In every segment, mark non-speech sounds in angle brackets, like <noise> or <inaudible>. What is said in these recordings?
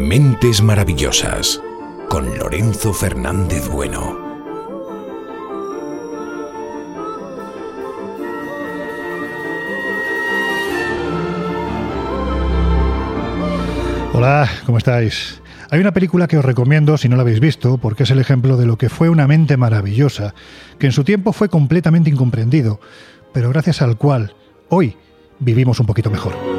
Mentes Maravillosas con Lorenzo Fernández Bueno. Hola, ¿cómo estáis? Hay una película que os recomiendo si no la habéis visto, porque es el ejemplo de lo que fue una mente maravillosa, que en su tiempo fue completamente incomprendido, pero gracias al cual hoy vivimos un poquito mejor.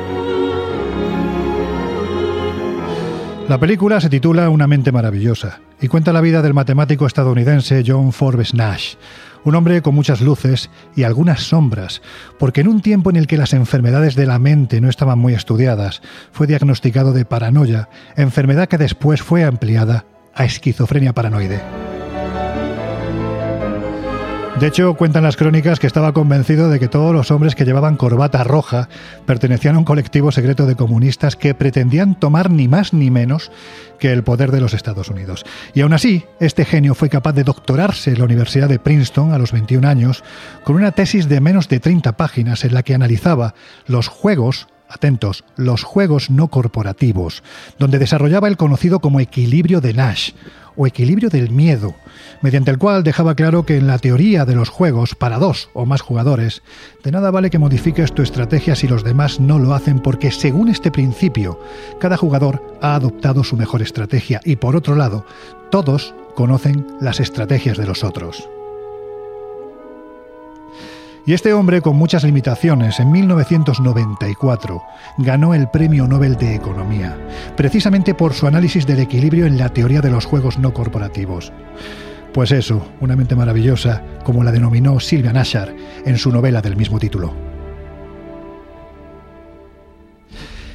La película se titula Una mente maravillosa y cuenta la vida del matemático estadounidense John Forbes Nash, un hombre con muchas luces y algunas sombras, porque en un tiempo en el que las enfermedades de la mente no estaban muy estudiadas, fue diagnosticado de paranoia, enfermedad que después fue ampliada a esquizofrenia paranoide. De hecho, cuentan las crónicas que estaba convencido de que todos los hombres que llevaban corbata roja pertenecían a un colectivo secreto de comunistas que pretendían tomar ni más ni menos que el poder de los Estados Unidos. Y aún así, este genio fue capaz de doctorarse en la Universidad de Princeton a los 21 años con una tesis de menos de 30 páginas en la que analizaba los juegos atentos, los juegos no corporativos, donde desarrollaba el conocido como equilibrio de Nash, o equilibrio del miedo, mediante el cual dejaba claro que en la teoría de los juegos para dos o más jugadores, de nada vale que modifiques tu estrategia si los demás no lo hacen porque según este principio, cada jugador ha adoptado su mejor estrategia y por otro lado, todos conocen las estrategias de los otros. Y este hombre, con muchas limitaciones, en 1994 ganó el Premio Nobel de Economía, precisamente por su análisis del equilibrio en la teoría de los juegos no corporativos. Pues eso, una mente maravillosa, como la denominó Silvia Nashar en su novela del mismo título.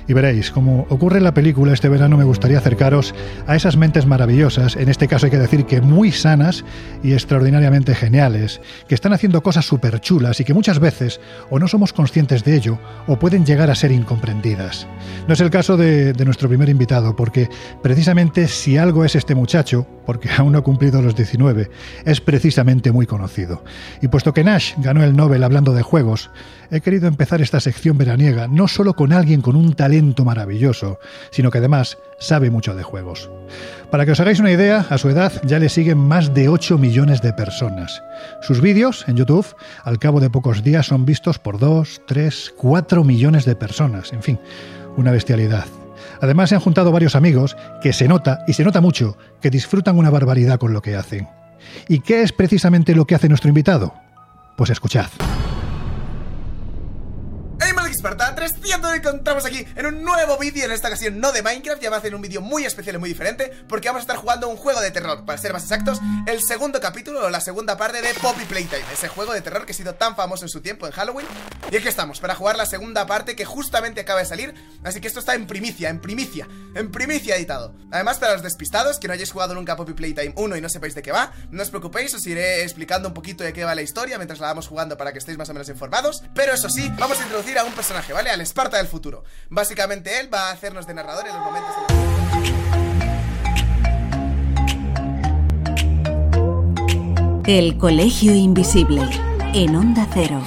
Y veréis, como ocurre en la película, este verano me gustaría acercaros a esas mentes maravillosas, en este caso hay que decir que muy sanas y extraordinariamente geniales, que están haciendo cosas súper chulas y que muchas veces o no somos conscientes de ello o pueden llegar a ser incomprendidas. No es el caso de, de nuestro primer invitado, porque precisamente si algo es este muchacho, porque aún no ha cumplido los 19, es precisamente muy conocido. Y puesto que Nash ganó el Nobel hablando de juegos, he querido empezar esta sección veraniega no solo con alguien con un talento maravilloso, sino que además sabe mucho de juegos. Para que os hagáis una idea, a su edad ya le siguen más de 8 millones de personas. Sus vídeos en YouTube, al cabo de pocos días, son vistos por 2, 3, 4 millones de personas. En fin, una bestialidad. Además, se han juntado varios amigos que se nota, y se nota mucho, que disfrutan una barbaridad con lo que hacen. ¿Y qué es precisamente lo que hace nuestro invitado? Pues escuchad. Esparta 300 y encontramos aquí en un nuevo vídeo, en esta ocasión no de Minecraft, ya va a hacer un vídeo muy especial y muy diferente, porque vamos a estar jugando un juego de terror, para ser más exactos, el segundo capítulo o la segunda parte de Poppy Playtime, ese juego de terror que ha sido tan famoso en su tiempo en Halloween, y aquí estamos, para jugar la segunda parte que justamente acaba de salir, así que esto está en primicia, en primicia, en primicia editado. Además, para los despistados, que no hayáis jugado nunca Poppy Playtime 1 y no sepáis de qué va, no os preocupéis, os iré explicando un poquito de qué va la historia mientras la vamos jugando para que estéis más o menos informados, pero eso sí, vamos a introducir a un personaje, ¿vale? Al Del futuro. Básicamente él va a hacernos de narrador en los momentos... El Colegio Invisible, en Onda Cero.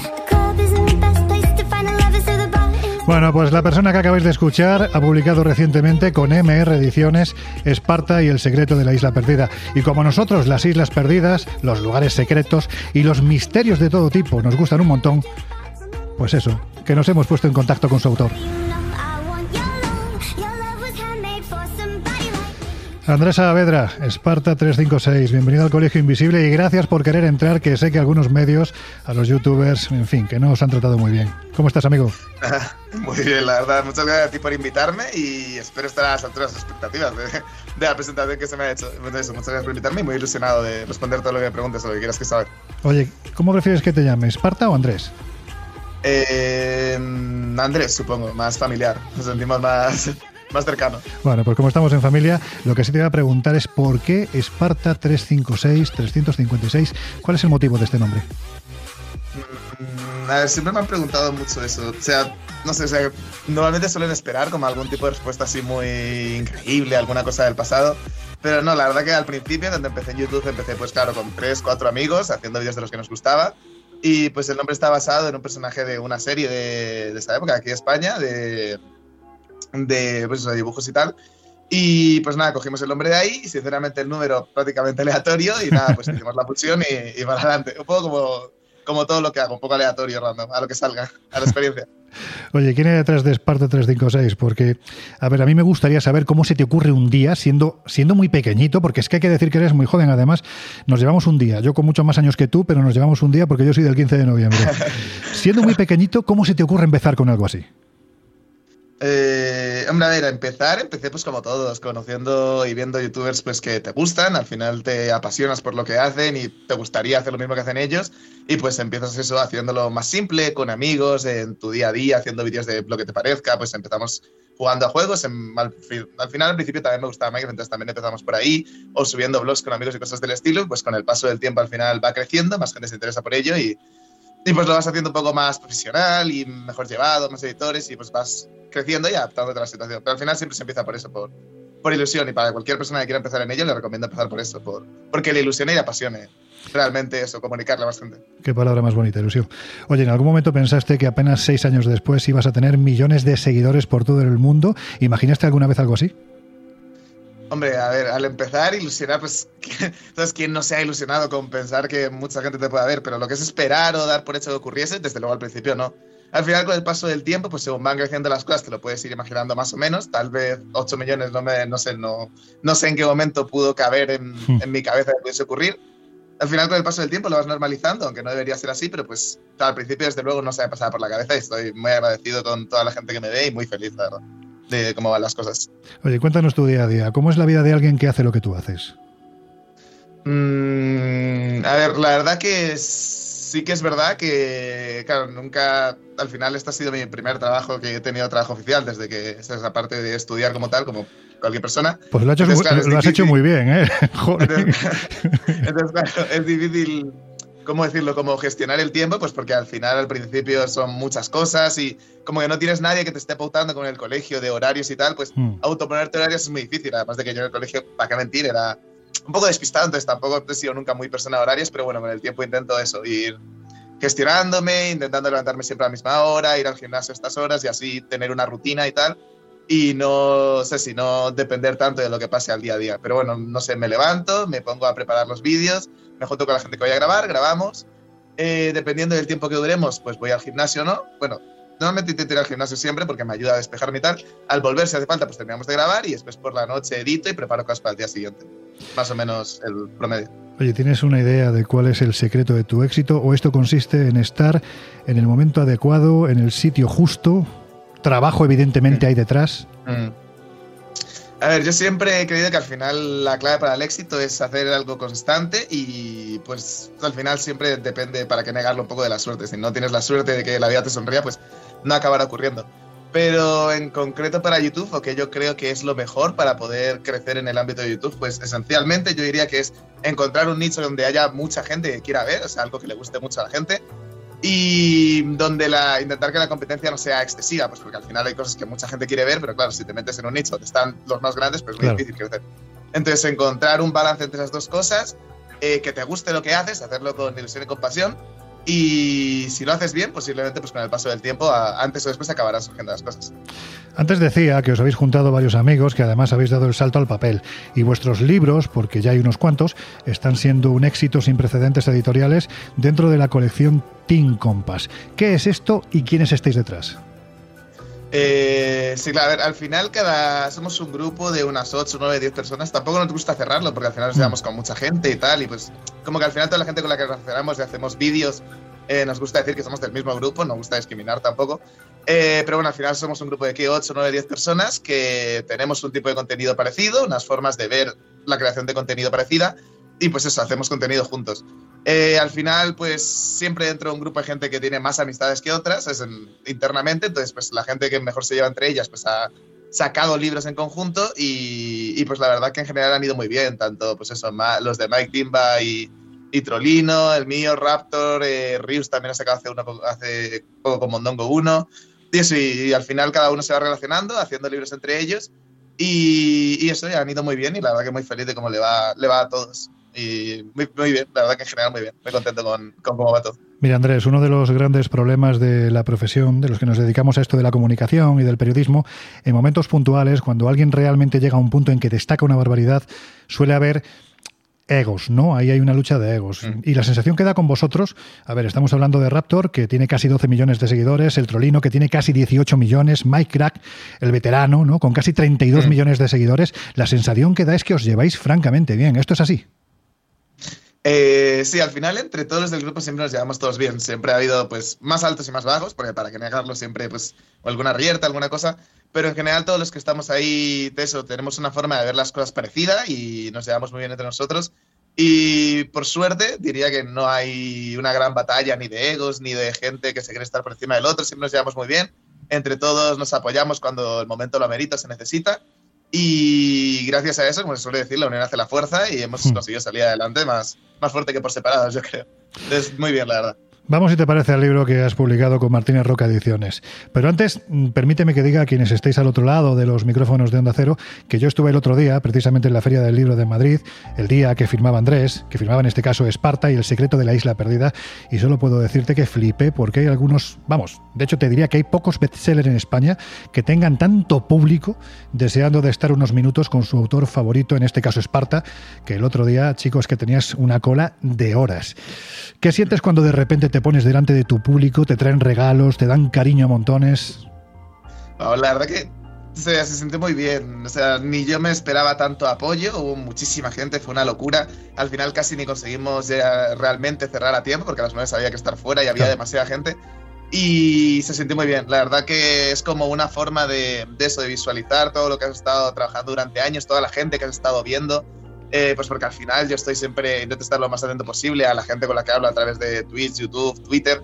Bueno, pues la persona que acabáis de escuchar ha publicado recientemente con MR Ediciones Esparta y el secreto de la isla perdida. Y como nosotros las islas perdidas, los lugares secretos y los misterios de todo tipo nos gustan un montón, pues eso, que nos hemos puesto en contacto con su autor. Andrés Saavedra, Esparta 356, bienvenido al Colegio Invisible y gracias por querer entrar, que sé que algunos medios, a los youtubers, en fin, que no os han tratado muy bien. ¿Cómo estás, amigo? <laughs> Muy bien, la verdad, muchas gracias a ti por invitarme y espero estar a las alturas expectativas de, de la presentación que se me ha hecho. Eso, muchas gracias por invitarme y muy ilusionado de responder todo lo que me preguntes o lo que quieras que saber. Oye, ¿cómo prefieres que te llame, Esparta o Andrés? Eh, Andrés, supongo, más familiar. Nos sentimos más, <laughs> más cercanos. Bueno, pues como estamos en familia, lo que sí te voy a preguntar es por qué Esparta 356, 356, ¿cuál es el motivo de este nombre? Mm, a ver, siempre me han preguntado mucho eso. O sea, no sé, o sea, normalmente suelen esperar como algún tipo de respuesta así muy increíble, alguna cosa del pasado. Pero no, la verdad que al principio, cuando empecé en YouTube, empecé pues claro, con tres, cuatro amigos, haciendo vídeos de los que nos gustaba. Y pues el nombre está basado en un personaje de una serie de, de esta época, aquí en España, de, de, pues, de dibujos y tal. Y pues nada, cogimos el nombre de ahí, y sinceramente el número prácticamente aleatorio, y nada, pues hicimos la fusión y, y para adelante. Un poco como, como todo lo que hago, un poco aleatorio, random, a lo que salga, a la experiencia. <laughs> Oye, ¿quién hay detrás de Esparta 356? Porque, a ver, a mí me gustaría saber cómo se te ocurre un día siendo, siendo muy pequeñito, porque es que hay que decir que eres muy joven, además, nos llevamos un día, yo con muchos más años que tú, pero nos llevamos un día porque yo soy del 15 de noviembre. <laughs> siendo muy pequeñito, ¿cómo se te ocurre empezar con algo así? Eh, hombre, a empezar, empecé pues como todos, conociendo y viendo youtubers pues que te gustan, al final te apasionas por lo que hacen y te gustaría hacer lo mismo que hacen ellos y pues empiezas eso haciéndolo más simple, con amigos, en tu día a día, haciendo vídeos de lo que te parezca, pues empezamos jugando a juegos, al, al, final al principio también me gustaba Minecraft, entonces también empezamos por ahí, o subiendo vlogs con amigos y cosas del estilo, pues con el paso del tiempo al final va creciendo, más gente se interesa por ello y y pues lo vas haciendo un poco más profesional y mejor llevado, más editores y pues vas creciendo y adaptándote a la situación. Pero al final siempre se empieza por eso, por, por ilusión. Y para cualquier persona que quiera empezar en ello, le recomiendo empezar por eso, por, porque le ilusione y le apasione realmente eso, comunicarle bastante. Qué palabra más bonita, ilusión. Oye, ¿en algún momento pensaste que apenas seis años después ibas a tener millones de seguidores por todo el mundo? ¿Imaginaste alguna vez algo así? Hombre, a ver, al empezar, ilusionar, pues, <laughs> ¿sabes quién no se ha ilusionado con pensar que mucha gente te pueda ver? Pero lo que es esperar o dar por hecho que ocurriese, desde luego al principio no. Al final, con el paso del tiempo, pues según van creciendo las cosas, te lo puedes ir imaginando más o menos. Tal vez 8 millones, no, me, no sé, no, no sé en qué momento pudo caber en, hmm. en mi cabeza que pudiese ocurrir. Al final, con el paso del tiempo, lo vas normalizando, aunque no debería ser así, pero pues al principio, desde luego, no se me pasaba por la cabeza y estoy muy agradecido con toda la gente que me ve y muy feliz, la verdad de cómo van las cosas. Oye, cuéntanos tu día a día. ¿Cómo es la vida de alguien que hace lo que tú haces? Mm, a ver, la verdad que sí que es verdad que, claro, nunca, al final este ha sido mi primer trabajo que he tenido trabajo oficial, desde que es aparte de estudiar como tal, como cualquier persona. Pues lo, has hecho muy bien, ¿eh? <laughs> entonces, claro, <laughs> es difícil ¿cómo decirlo? Como gestionar el tiempo, pues porque al final, al principio son muchas cosas y como que no tienes nadie que te esté pautando con el colegio de horarios y tal, pues mm. autoponerte horarios es muy difícil. Además de que yo en el colegio, para qué mentir, era un poco despistado, entonces tampoco he sido nunca muy persona de horarios, pero bueno, con el tiempo intento eso, ir gestionándome, intentando levantarme siempre a la misma hora, ir al gimnasio a estas horas y así tener una rutina y tal. Y no sé si no depender tanto de lo que pase al día a día. Pero bueno, no sé, me levanto, me pongo a preparar los vídeos, me junto con la gente que voy a grabar, grabamos. Eh, dependiendo del tiempo que duremos, pues voy al gimnasio, ¿no? Bueno, normalmente intento ir al gimnasio siempre porque me ayuda a despejarme y tal. Al volver, si hace falta, pues terminamos de grabar y después por la noche edito y preparo cosas para el día siguiente. Más o menos el promedio. Oye, ¿tienes una idea de cuál es el secreto de tu éxito o esto consiste en estar en el momento adecuado, en el sitio justo? Trabajo evidentemente hay detrás. Mm. A ver, yo siempre he creído que al final la clave para el éxito es hacer algo constante y pues al final siempre depende, para qué negarlo, un poco de la suerte. Si no tienes la suerte de que la vida te sonría, pues no acabará ocurriendo. Pero en concreto para YouTube, o que yo creo que es lo mejor para poder crecer en el ámbito de YouTube, pues esencialmente yo diría que es encontrar un nicho donde haya mucha gente que quiera ver, o sea, algo que le guste mucho a la gente, y donde la, intentar que la competencia no sea excesiva, pues porque al final hay cosas que mucha gente quiere ver, pero claro, si te metes en un nicho donde están los más grandes, pues es muy difícil crecer. Entonces, encontrar un balance entre esas dos cosas, eh, que te guste lo que haces, hacerlo con ilusión y compasión, y si lo haces bien, posiblemente pues con el paso del tiempo, antes o después acabarán surgiendo las cosas. Antes decía que os habéis juntado varios amigos que además habéis dado el salto al papel y vuestros libros, porque ya hay unos cuantos, están siendo un éxito sin precedentes editoriales dentro de la colección Team Compass. ¿Qué es esto y quiénes estáis detrás? Eh, sí, claro, a ver, al final cada somos un grupo de unas 8, 9, 10 personas. Tampoco nos gusta cerrarlo porque al final nos mm. llevamos con mucha gente y tal. Y pues como que al final toda la gente con la que nos relacionamos y hacemos vídeos, eh, nos gusta decir que somos del mismo grupo, no gusta discriminar tampoco. Eh, pero bueno, al final somos un grupo de aquí 8, 9, 10 personas que tenemos un tipo de contenido parecido, unas formas de ver la creación de contenido parecida y pues eso, hacemos contenido juntos. Eh, al final, pues siempre dentro de un grupo de gente que tiene más amistades que otras, es internamente, entonces pues la gente que mejor se lleva entre ellas, pues ha sacado libros en conjunto y, pues la verdad que en general han ido muy bien, tanto pues eso, los de Mike Timba y, y Trolino, el mío, Raptor, eh, Rius también ha sacado hace, hace poco con Mondongo 1, y eso, y, al final cada uno se va relacionando, haciendo libros entre ellos, y, y eso ya han ido muy bien y la verdad que muy feliz de cómo le va, le va a todos. Y muy, muy bien, la verdad que en general muy bien. Muy contento con, con cómo va todo. Mira, Andrés, uno de los grandes problemas de la profesión, de los que nos dedicamos a esto de la comunicación y del periodismo, en momentos puntuales, cuando alguien realmente llega a un punto en que destaca una barbaridad, suele haber egos, ¿no? Ahí hay una lucha de egos. Mm. Y la sensación que da con vosotros, a ver, estamos hablando de Raptor, que tiene casi 12 millones de seguidores, el Trolino, que tiene casi 18 millones, Mike Crack, el veterano, ¿no? Con casi 32 Mm. millones de seguidores. La sensación que da es que os lleváis francamente bien. ¿Esto es así? Eh, sí, al final entre todos los del grupo siempre nos llevamos todos bien. Siempre ha habido pues más altos y más bajos, porque para que negarlo siempre pues alguna rierta, alguna cosa. Pero en general todos los que estamos ahí, eso, tenemos una forma de ver las cosas parecida y nos llevamos muy bien entre nosotros. Y por suerte diría que no hay una gran batalla ni de egos ni de gente que se quiere estar por encima del otro. Siempre nos llevamos muy bien. Entre todos nos apoyamos cuando el momento lo amerita, se necesita. Y gracias a eso, como se suele decir, la unión hace la fuerza y hemos Hmm. conseguido salir adelante más, más fuerte que por separados, yo creo. Entonces, muy bien, la verdad. Vamos, si te parece, al libro que has publicado con Martínez Roca Ediciones. Pero antes, mm, permíteme que diga a quienes estéis al otro lado de los micrófonos de Onda Cero que yo estuve el otro día, precisamente en la Feria del Libro de Madrid, el día que firmaba Andrés, que firmaba en este caso Esparta y El secreto de la isla perdida, y solo puedo decirte que flipé porque hay algunos, vamos, de hecho te diría que hay pocos bestsellers en España que tengan tanto público deseando de estar unos minutos con su autor favorito, en este caso Esparta, que el otro día, chicos, que tenías una cola de horas. ¿Qué sientes cuando de repente te pones delante de tu público, te traen regalos, te dan cariño a montones? La verdad que o sea, se siente muy bien. O sea, ni yo me esperaba tanto apoyo. Hubo muchísima gente, fue una locura. Al final casi ni conseguimos realmente cerrar a tiempo porque a las nueve había que estar fuera y había Claro. demasiada gente. Y se sintió muy bien. La verdad que es como una forma de, de eso, de visualizar todo lo que has estado trabajando durante años, toda la gente que has estado viendo. Eh, pues porque al final yo estoy siempre, intento estar lo más atento posible a la gente con la que hablo a través de Twitch, YouTube, Twitter.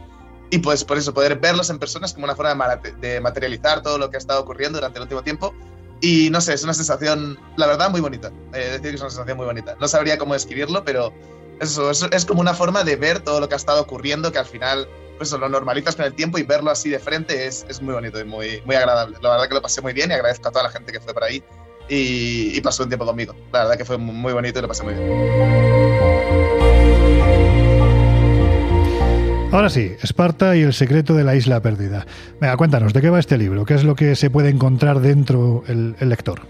Y pues por eso, poder verlos en personas como una forma de, materializar todo lo que ha estado ocurriendo durante el último tiempo. Y no sé, es una sensación, la verdad, muy bonita. Eh, decir que es una sensación muy bonita. No sabría cómo describirlo, pero eso, es, como una forma de ver todo lo que ha estado ocurriendo que al final pues lo normalizas con el tiempo y verlo así de frente es, es muy bonito y muy, muy agradable. La verdad que lo pasé muy bien y agradezco a toda la gente que fue por ahí y, y pasó un tiempo conmigo. La verdad que fue muy bonito y lo pasé muy bien. Ahora sí, Esparta y el secreto de la isla perdida. Venga, cuéntanos, ¿de qué va este libro? ¿Qué es lo que se puede encontrar dentro el, el lector?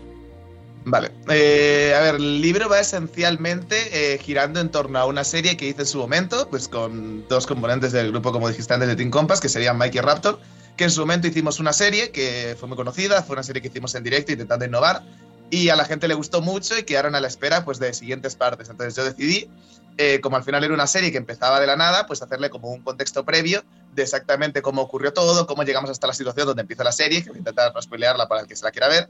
Vale. Eh, a ver, el libro va esencialmente eh, girando en torno a una serie que hice en su momento, pues con dos componentes del grupo, como dijiste antes, de Team Compass, que serían Mike y Raptor, que en su momento hicimos una serie que fue muy conocida, fue una serie que hicimos en directo intentando innovar, y a la gente le gustó mucho y quedaron a la espera pues de siguientes partes. Entonces yo decidí, eh, como al final era una serie que empezaba de la nada, pues hacerle como un contexto previo de exactamente cómo ocurrió todo, cómo llegamos hasta la situación donde empieza la serie, que voy a intentar no para el que se la quiera ver.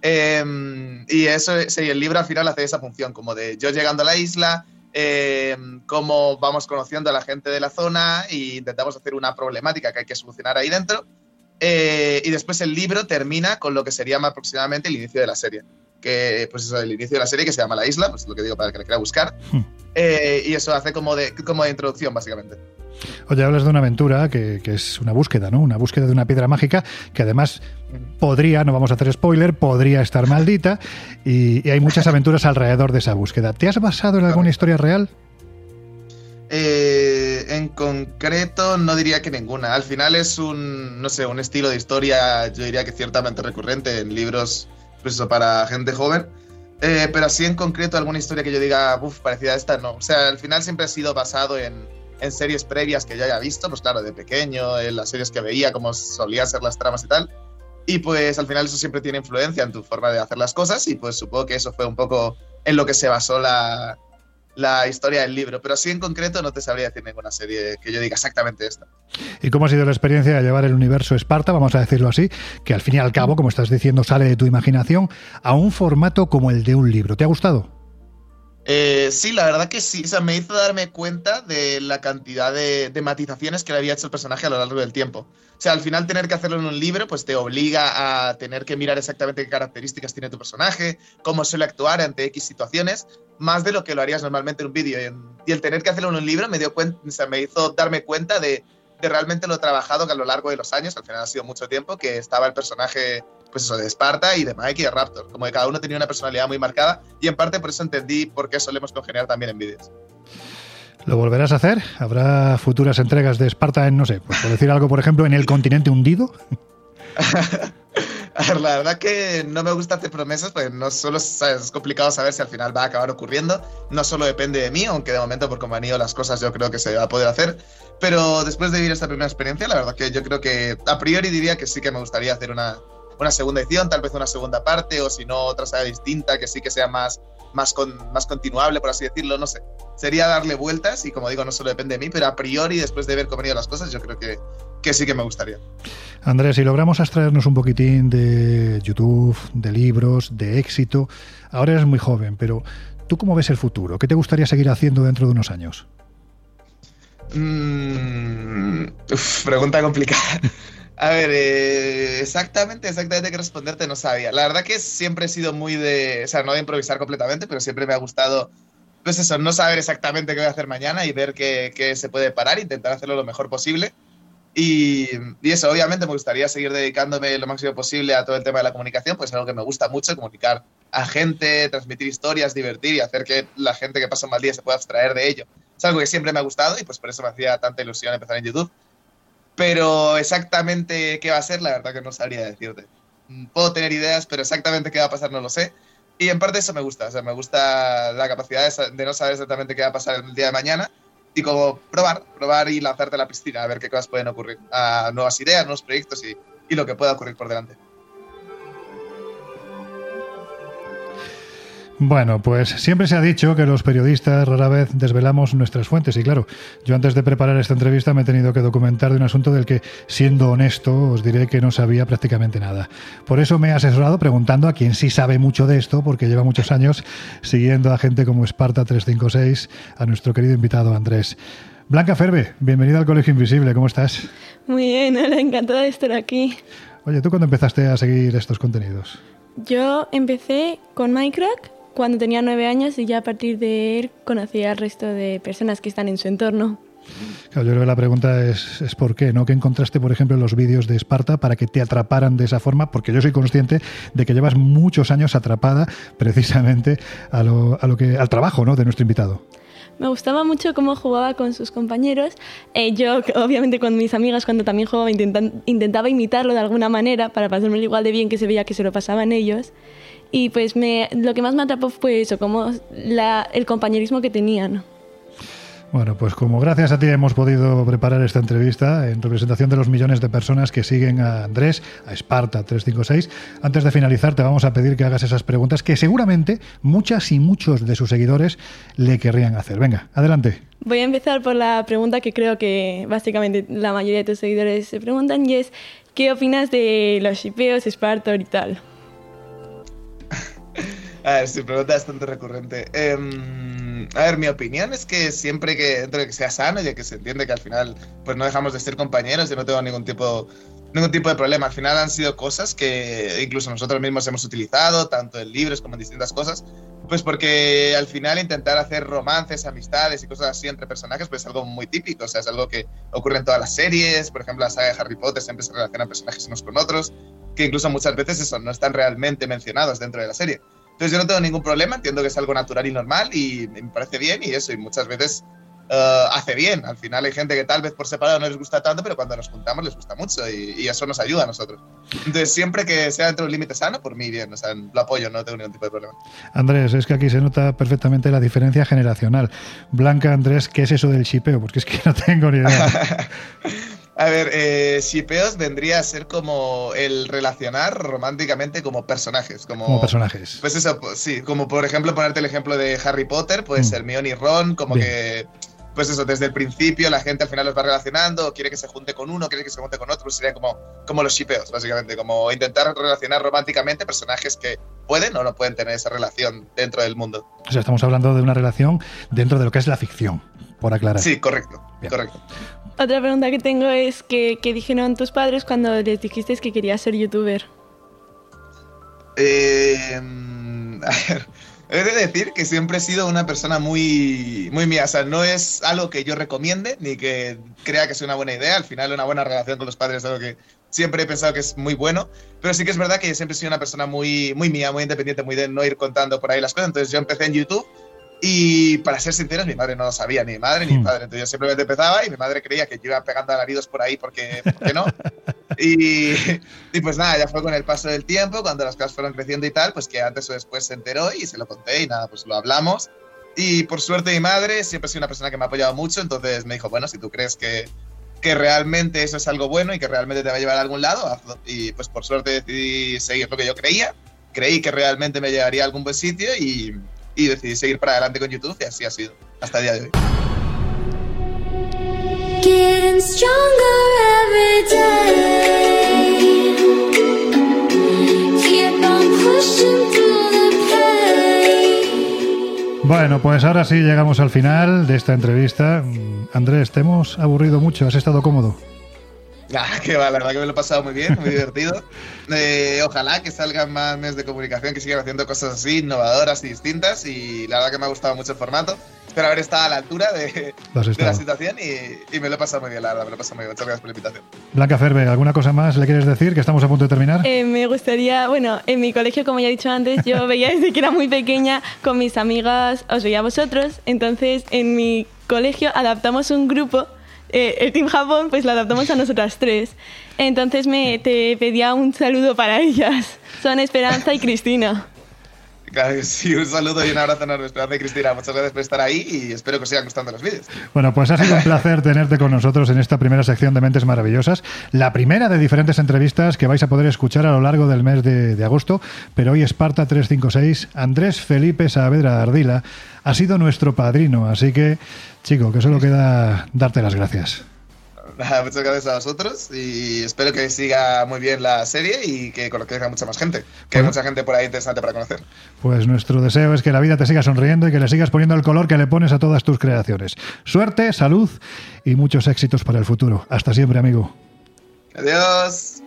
Eh, y eso, sí, el libro al final hace esa función, como de yo llegando a la isla, eh, cómo vamos conociendo a la gente de la zona e intentamos hacer una problemática que hay que solucionar ahí dentro. Eh, y después el libro termina con lo que sería más aproximadamente el inicio de la serie. Que, pues eso, el inicio de la serie que se llama La Isla, pues es lo que digo para el que le quiera buscar. Hmm. Eh, y eso hace como de, como de introducción, básicamente. Oye, hablas de una aventura que, que es una búsqueda, ¿no? Una búsqueda de una piedra mágica que además podría, no vamos a hacer spoiler, podría estar maldita y, y hay muchas aventuras alrededor de esa búsqueda. ¿Te has basado en alguna historia real? Eh, en concreto, no diría que ninguna. Al final es un, no sé, un estilo de historia, yo diría que ciertamente recurrente en libros pues, eso, para gente joven. Eh, pero así en concreto, alguna historia que yo diga, uff, parecida a esta, no. O sea, al final siempre ha sido basado en, en series previas que yo haya visto, pues claro, de pequeño, en las series que veía, cómo solían ser las tramas y tal. Y pues al final eso siempre tiene influencia en tu forma de hacer las cosas y pues supongo que eso fue un poco en lo que se basó la, la historia del libro, pero así en concreto no te sabría decir ninguna serie que yo diga exactamente esta. ¿Y cómo ha sido la experiencia de llevar el universo Esparta, vamos a decirlo así, que al fin y al cabo, como estás diciendo, sale de tu imaginación, a un formato como el de un libro? ¿Te ha gustado? Eh, sí, la verdad que sí. O sea, me hizo darme cuenta de la cantidad de, matizaciones que le había hecho el personaje a lo largo del tiempo. O sea, al final tener que hacerlo en un libro, pues te obliga a tener que mirar exactamente qué características tiene tu personaje, cómo suele actuar ante X situaciones, más de lo que lo harías normalmente en un vídeo. Y, el tener que hacerlo en un libro me dio cuenta, me hizo darme cuenta de, de realmente lo trabajado que a lo largo de los años, al final ha sido mucho tiempo, que estaba el personaje, pues eso, de Esparta y de Mike y de Raptor. Como que cada uno tenía una personalidad muy marcada y en parte por eso entendí por qué solemos congeniar también en vídeos. ¿Lo volverás a hacer? ¿Habrá futuras entregas de Esparta en, no sé, pues por decir algo, por ejemplo, en el continente hundido? A <laughs> ver, la verdad que no me gusta hacer promesas, porque no solo es complicado saber si al final va a acabar ocurriendo. No solo depende de mí, aunque de momento por cómo han ido las cosas yo creo que se va a poder hacer. Pero después de vivir esta primera experiencia, la verdad que yo creo que a priori diría que sí que me gustaría hacer una, una segunda edición, tal vez una segunda parte, o si no, otra saga distinta, que sí que sea más, más, con, más continuable, por así decirlo, no sé. Sería darle vueltas y como digo, no solo depende de mí, pero a priori, después de ver cómo han ido las cosas, yo creo que, que sí que me gustaría. Andrés, si logramos abstraernos un poquitín de YouTube, de libros, de éxito, ahora eres muy joven, pero ¿tú cómo ves el futuro? ¿Qué te gustaría seguir haciendo dentro de unos años? Mm, pregunta complicada. A ver, eh, exactamente, exactamente qué responderte no sabía. La verdad que siempre he sido muy de, o sea, no de improvisar completamente, pero siempre me ha gustado, pues eso, no saber exactamente qué voy a hacer mañana y ver qué, qué se puede parar, intentar hacerlo lo mejor posible. Y, y, eso, obviamente me gustaría seguir dedicándome lo máximo posible a todo el tema de la comunicación, pues es algo que me gusta mucho, comunicar a gente, transmitir historias, divertir y hacer que la gente que pasa un mal día se pueda abstraer de ello. Es algo que siempre me ha gustado y pues por eso me hacía tanta ilusión empezar en YouTube. Pero exactamente qué va a ser, la verdad que no sabría decirte. Puedo tener ideas, pero exactamente qué va a pasar no lo sé. Y en parte eso me gusta, o sea, me gusta la capacidad de no saber exactamente qué va a pasar el día de mañana y como probar, probar y lanzarte a la piscina a ver qué cosas pueden ocurrir, a nuevas ideas, nuevos proyectos y, y lo que pueda ocurrir por delante. Bueno, pues siempre se ha dicho que los periodistas rara vez desvelamos nuestras fuentes y claro, yo antes de preparar esta entrevista me he tenido que documentar de un asunto del que, siendo honesto, os diré que no sabía prácticamente nada. Por eso me he asesorado preguntando a quien sí sabe mucho de esto, porque lleva muchos años siguiendo a gente como Esparta 356, a nuestro querido invitado Andrés. Blanca Ferbe, bienvenida al Colegio Invisible, ¿cómo estás? Muy bien, hola, encantada de estar aquí. Oye, ¿tú cuándo empezaste a seguir estos contenidos? Yo empecé con Minecraft cuando tenía nueve años y ya a partir de él conocí al resto de personas que están en su entorno. Claro, yo creo que la pregunta es, es, por qué, ¿no? ¿Qué encontraste, por ejemplo, en los vídeos de Esparta para que te atraparan de esa forma? Porque yo soy consciente de que llevas muchos años atrapada precisamente a lo, a lo que, al trabajo ¿no? de nuestro invitado. Me gustaba mucho cómo jugaba con sus compañeros. Eh, yo, obviamente, con mis amigas, cuando también jugaba, intentaba imitarlo de alguna manera para pasarme igual de bien que se veía que se lo pasaban ellos. Y pues me, lo que más me atrapó fue eso, como la, el compañerismo que tenían. Bueno, pues como gracias a ti hemos podido preparar esta entrevista en representación de los millones de personas que siguen a Andrés, a Esparta 356, antes de finalizar te vamos a pedir que hagas esas preguntas que seguramente muchas y muchos de sus seguidores le querrían hacer. Venga, adelante. Voy a empezar por la pregunta que creo que básicamente la mayoría de tus seguidores se preguntan y es ¿qué opinas de los shipeos, Esparta y tal? A ver, si pregunta bastante recurrente. Eh, a ver, mi opinión es que siempre que dentro de que sea sano y que se entiende que al final pues no dejamos de ser compañeros, yo no tengo ningún tipo ningún tipo de problema. Al final han sido cosas que incluso nosotros mismos hemos utilizado, tanto en libros como en distintas cosas, pues porque al final intentar hacer romances, amistades y cosas así entre personajes, pues es algo muy típico, o sea, es algo que ocurre en todas las series, por ejemplo, la saga de Harry Potter siempre se relacionan personajes unos con otros, que incluso muchas veces eso, no están realmente mencionados dentro de la serie. Entonces yo no tengo ningún problema, entiendo que es algo natural y normal y me parece bien y eso, y muchas veces uh, hace bien. Al final hay gente que tal vez por separado no les gusta tanto, pero cuando nos juntamos les gusta mucho y, y eso nos ayuda a nosotros. Entonces siempre que sea dentro de un límite sano, por mí bien, o sea, lo apoyo, no tengo ningún tipo de problema. Andrés, es que aquí se nota perfectamente la diferencia generacional. Blanca, Andrés, ¿qué es eso del chipeo? Porque es que <laughs> no tengo ni idea. <laughs> A ver, eh, shipeos vendría a ser como el relacionar románticamente como personajes. Como, como personajes. Pues eso, pues, sí, como por ejemplo ponerte el ejemplo de Harry Potter, pues mm. Hermione y Ron, como Bien. que, pues eso, desde el principio la gente al final los va relacionando, quiere que se junte con uno, quiere que se junte con otro, pues serían como, como los shipeos, básicamente, como intentar relacionar románticamente personajes que pueden o no pueden tener esa relación dentro del mundo. O sea, estamos hablando de una relación dentro de lo que es la ficción, por aclarar. Sí, correcto, Bien. correcto. Otra pregunta que tengo es que, ¿qué dijeron tus padres cuando les dijiste que querías ser youtuber? Eh, <laughs> he de decir que siempre he sido una persona muy, muy mía. O sea, no es algo que yo recomiende ni que crea que sea una buena idea. Al final, una buena relación con los padres es algo que siempre he pensado que es muy bueno. Pero sí que es verdad que yo siempre he sido una persona muy, muy mía, muy independiente, muy de no ir contando por ahí las cosas. Entonces yo empecé en YouTube Y para ser sinceros, mi madre no lo sabía, ni mi madre ni mi Hmm. padre. Entonces yo simplemente empezaba y mi madre creía que yo iba pegando alaridos por ahí porque, ¿por qué no? <laughs> Y, y pues nada, ya fue con el paso del tiempo, cuando las cosas fueron creciendo y tal, pues que antes o después se enteró y se lo conté y nada, pues lo hablamos. Y por suerte mi madre siempre ha sido una persona que me ha apoyado mucho, entonces me dijo, bueno, si tú crees que, que realmente eso es algo bueno y que realmente te va a llevar a algún lado, hazlo. Y pues por suerte decidí seguir lo que yo creía, creí que realmente me llevaría a algún buen sitio y, y decidí seguir para adelante con YouTube y así ha sido hasta el día de hoy. Getting stronger every day. Keep on pushing through the pain. Bueno, pues ahora sí llegamos al final de esta entrevista. Andrés, ¿te hemos aburrido mucho? ¿Has estado cómodo? <laughs> Ah, que va, la verdad que me lo he pasado muy bien, muy divertido. Eh, ojalá que salgan más medios de comunicación que sigan haciendo cosas así, innovadoras y distintas. Y la verdad que me ha gustado mucho el formato. Espero haber estado a la altura de, de la situación y, y me lo he pasado muy bien, la verdad, me lo he pasado muy bien. Muchas gracias por la invitación. Blanca Ferbe, ¿alguna cosa más le quieres decir? Que estamos a punto de terminar. Eh, me gustaría, bueno, en mi colegio, como ya he dicho antes, yo <laughs> veía desde que era muy pequeña con mis amigas, os veía a vosotros, entonces en mi colegio adaptamos un grupo, eh, el Team Japón, pues lo adaptamos a nosotras tres. Entonces me te pedía un saludo para ellas. Son Esperanza y Cristina. Claro sí, un saludo y un abrazo enorme, Esperanza y Cristina. Muchas gracias por estar ahí y espero que os sigan gustando los vídeos. Bueno, pues ha sido un placer tenerte con nosotros en esta primera sección de Mentes Maravillosas. La primera de diferentes entrevistas que vais a poder escuchar a lo largo del mes de, de agosto. Pero hoy Esparta 356, Andrés Felipe Saavedra Ardila, ha sido nuestro padrino. Así que, chico, que solo queda darte las gracias. Muchas gracias a vosotros y espero que siga muy bien la serie y que conozcáis a mucha más gente. Que hay Bueno. mucha gente por ahí interesante para conocer. Pues nuestro deseo es que la vida te siga sonriendo y que le sigas poniendo el color que le pones a todas tus creaciones. Suerte, salud y muchos éxitos para el futuro. Hasta siempre, amigo. Adiós.